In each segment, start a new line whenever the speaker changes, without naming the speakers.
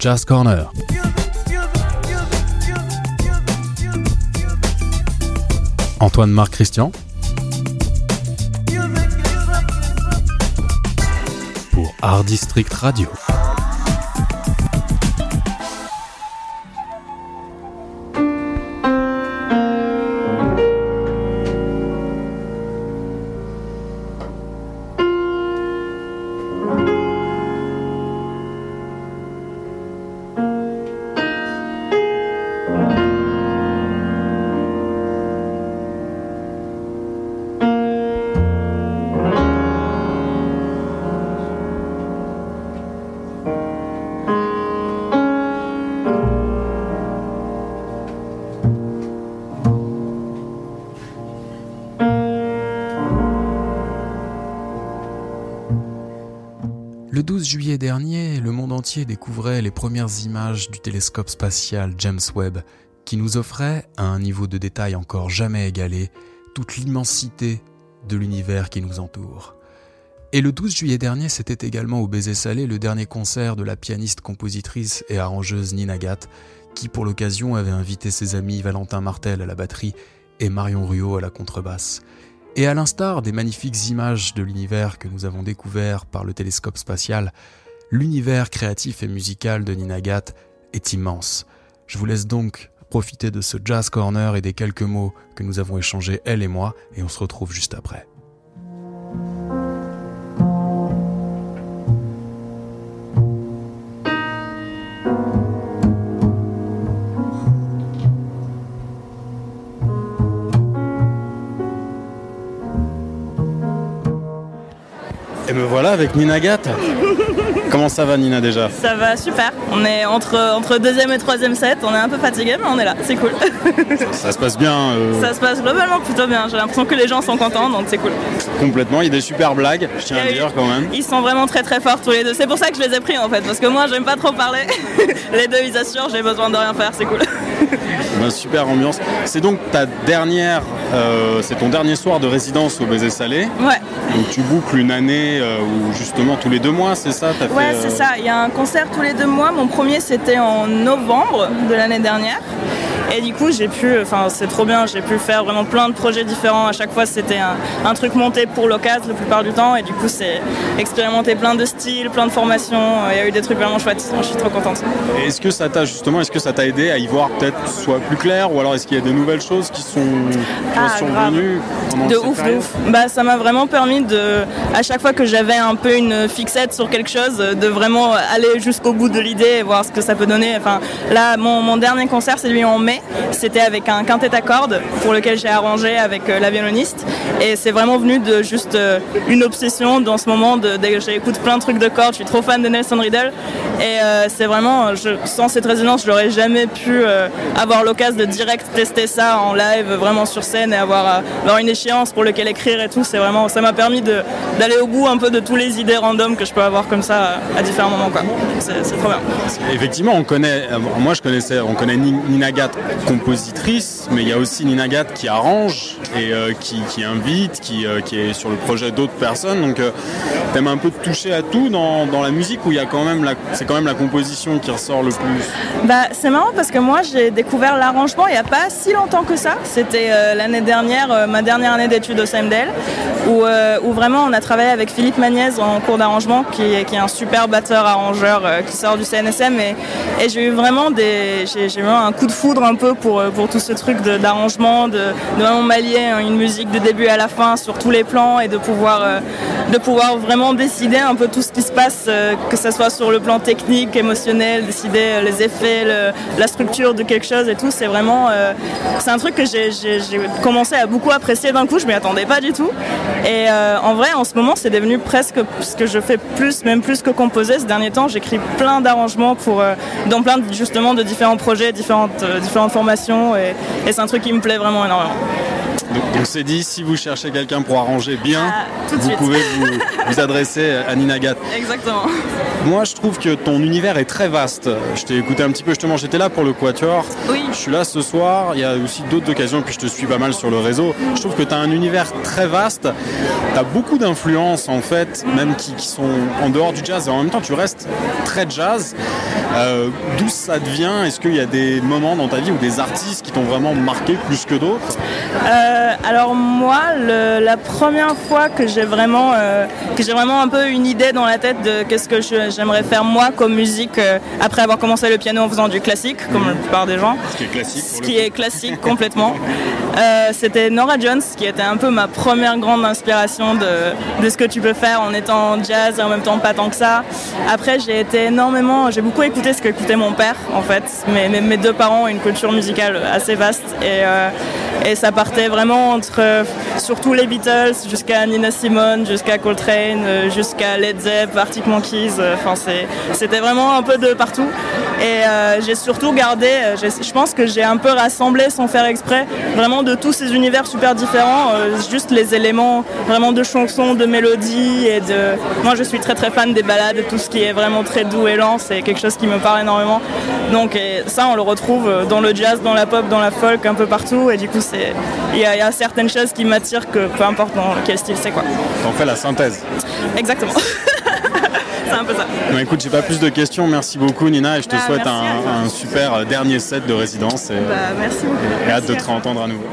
Jazz Corner. Antoine Marc Christian. Pour Art District Radio. Le 12 juillet dernier, le monde entier découvrait les premières images du télescope spatial James Webb, qui nous offrait, à un niveau de détail encore jamais égalé, toute l'immensité de l'univers qui nous entoure. Et le 12 juillet dernier, c'était également au Baiser Salé le dernier concert de la pianiste, compositrice et arrangeuse Nina Gatt, qui pour l'occasion avait invité ses amis Valentin Martel à la batterie et Marion Ruot à la contrebasse. Et à l'instar des magnifiques images de l'univers que nous avons découvert par le télescope spatial, l'univers créatif et musical de Nina Gatt est immense. Je vous laisse donc profiter de ce Jazz Corner et des quelques mots que nous avons échangés elle et moi, et on se retrouve juste après. Me voilà avec Nina Gatt. Comment ça va Nina déjà?
Ça va super. On est entre, entre deuxième et troisième set. On est un peu fatigué, mais on est là. C'est cool.
Ça se passe bien euh,
Ça se passe globalement plutôt bien. J'ai l'impression que les gens sont contents, donc c'est cool.
complètement. Il y a des super blagues, je tiens à le dire quand même.
Ils sont vraiment très très forts tous les deux. C'est pour ça que je les ai pris en fait, parce que moi j'aime pas trop parler. les deux ils assurent, j'ai besoin de rien faire, c'est cool.
Bah, super ambiance. C'est donc ta dernière, euh, c'est ton dernier soir de résidence au Baiser Salé.
Ouais,
Donc tu boucles une année euh, où justement tous les deux mois, c'est ça
ouais c'est
euh,
ça. Il y a un concert tous les deux mois. Mon premier c'était en novembre de l'année dernière. Et du coup, j'ai pu, enfin, c'est trop bien, j'ai pu faire vraiment plein de projets différents. À chaque fois, c'était un, un truc monté pour l'occasion la plupart du temps. Et du coup, c'est expérimenter plein de styles, plein de formations. Il y a eu des trucs vraiment chouettes. Je suis trop contente.
Est-ce que ça t'a justement, est-ce que ça t'a aidé à y voir peut-être soit plus clair, ou alors est-ce qu'il y a des nouvelles choses qui sont,
Ah,
sont
grave.
venues pendant
De ouf, de ouf. Bah, ça m'a vraiment permis de, à chaque fois que j'avais un peu une fixette sur quelque chose, de vraiment aller jusqu'au bout de l'idée et voir ce que ça peut donner. Enfin, là, mon, mon dernier concert, c'est lui en mai. C'était avec un quintet à cordes pour lequel j'ai arrangé avec euh, la violoniste. Et c'est vraiment venu de juste euh, une obsession dans ce moment. De, de- J'écoute plein de trucs de cordes. Je suis trop fan de Nelson Riddle. Et euh, c'est vraiment, sans cette résonance, je n'aurais jamais pu avoir l'occasion de direct tester ça en live, vraiment sur scène et avoir, une échéance pour lequel écrire et tout. C'est vraiment, ça m'a permis d'aller au bout un peu de tous les idées random que je peux avoir comme ça à différents moments. quoi. C'est trop bien.
Effectivement, on connaît, moi je connaissais, on connaît Ni- Nina Gatt, compositrice, mais il y a aussi Nina Gatt qui arrange et euh, qui, invite, qui, euh, qui est sur le projet d'autres personnes. Donc, euh, t'aimes un peu toucher à tout dans, la musique où il y a quand même la, c'est quand même la composition qui ressort le plus?
Bah, c'est marrant parce que moi j'ai découvert l'arrangement il n'y a pas si longtemps que ça. C'était euh, l'année dernière, ma dernière année d'études au CMDL, où, où vraiment on a travaillé avec Philippe Magnez en cours d'arrangement, qui, est- un super batteur arrangeur qui sort du CNSM. Et, j'ai eu vraiment des, j'ai, vraiment un coup de foudre un peu pour, euh, pour tout ce truc de- d'arrangement, de, de m'allier hein, une musique de début à la fin sur tous les plans et de pouvoir, euh, de pouvoir vraiment décider un peu tout ce qui se passe, euh, que ce soit sur le plan technique, émotionnel, décider euh, les effets, la structure de quelque chose et tout. C'est vraiment, euh, c'est un truc que j'ai, commencé à beaucoup apprécier d'un coup. Je m'y attendais pas du tout. Et en vrai, en ce moment, c'est devenu presque ce que je fais plus, même plus que composer. Ces derniers temps, j'écris plein d'arrangements pour, dans plein justement de différents projets, différentes, différentes formations. Et c'est un truc qui me plaît vraiment énormément.
Donc c'est dit, si vous cherchez quelqu'un pour arranger bien, ah, vous pouvez vous, adresser à Nina Gatt.
Exactement.
Moi, je trouve que ton univers est très vaste. Je t'ai écouté un petit peu, justement, j'étais là pour le Quatuor.
Oui.
Je suis là ce soir. Il y a aussi d'autres occasions, puis je te suis pas mal sur le réseau. Je trouve que tu as un univers très vaste. Tu as beaucoup d'influences, en fait, même qui, sont en dehors du jazz. Et en même temps, tu restes très jazz. Euh, d'où ça devient Est-ce qu'il y a des moments dans ta vie ou des artistes qui t'ont vraiment marqué plus que d'autres?
Euh, Alors moi, la première fois que j'ai vraiment, euh, que j'ai vraiment un peu une idée dans la tête de qu'est-ce que j'aimerais faire moi comme musique après avoir commencé le piano en faisant du classique, comme la plupart des gens.
Ce qui est classique.
Ce qui est classique complètement. C'était Nora Jones qui était un peu ma première grande inspiration de, de ce que tu peux faire en étant jazz et en même temps pas tant que ça. Après, j'ai été énormément, j'ai beaucoup écouté ce que écoutait mon père en fait. Mes, mes, deux parents ont une culture musicale assez vaste et, euh, et ça partait vraiment entre surtout les Beatles jusqu'à Nina Simone, jusqu'à Coltrane, euh, jusqu'à Led Zepp, Arctic Monkeys. Euh, enfin, c'était vraiment un peu de partout. Et j'ai surtout gardé, je pense que j'ai un peu rassemblé sans faire exprès, vraiment de tous ces univers super différents, juste les éléments vraiment de chansons, de mélodies et de. Moi, je suis très très fan des balades, tout ce qui est vraiment très doux et lent, c'est quelque chose qui me parle énormément. Donc ça, on le retrouve dans le jazz, dans la pop, dans la folk, un peu partout. Et du coup, il y, a certaines choses qui m'attirent que peu importe dans quel style c'est quoi.
On fait la synthèse.
Exactement. c'est un peu ça.
écoute, j'ai pas plus de questions. Merci beaucoup Nina et je te bah, souhaite un, super dernier set de résidence.
Et, bah, merci beaucoup.
Et hâte de te réentendre à nouveau.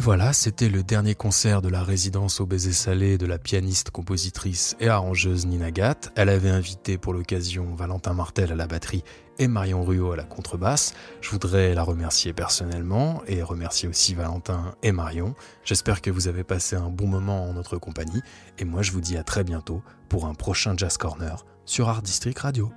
Voilà, c'était le dernier concert de la résidence au baiser salé de la pianiste, compositrice et arrangeuse Nina Gatt. Elle avait invité pour l'occasion Valentin Martel à la batterie et Marion Ruot à la contrebasse. Je voudrais la remercier personnellement et remercier aussi Valentin et Marion. J'espère que vous avez passé un bon moment en notre compagnie et moi je vous dis à très bientôt pour un prochain Jazz Corner sur Art District Radio.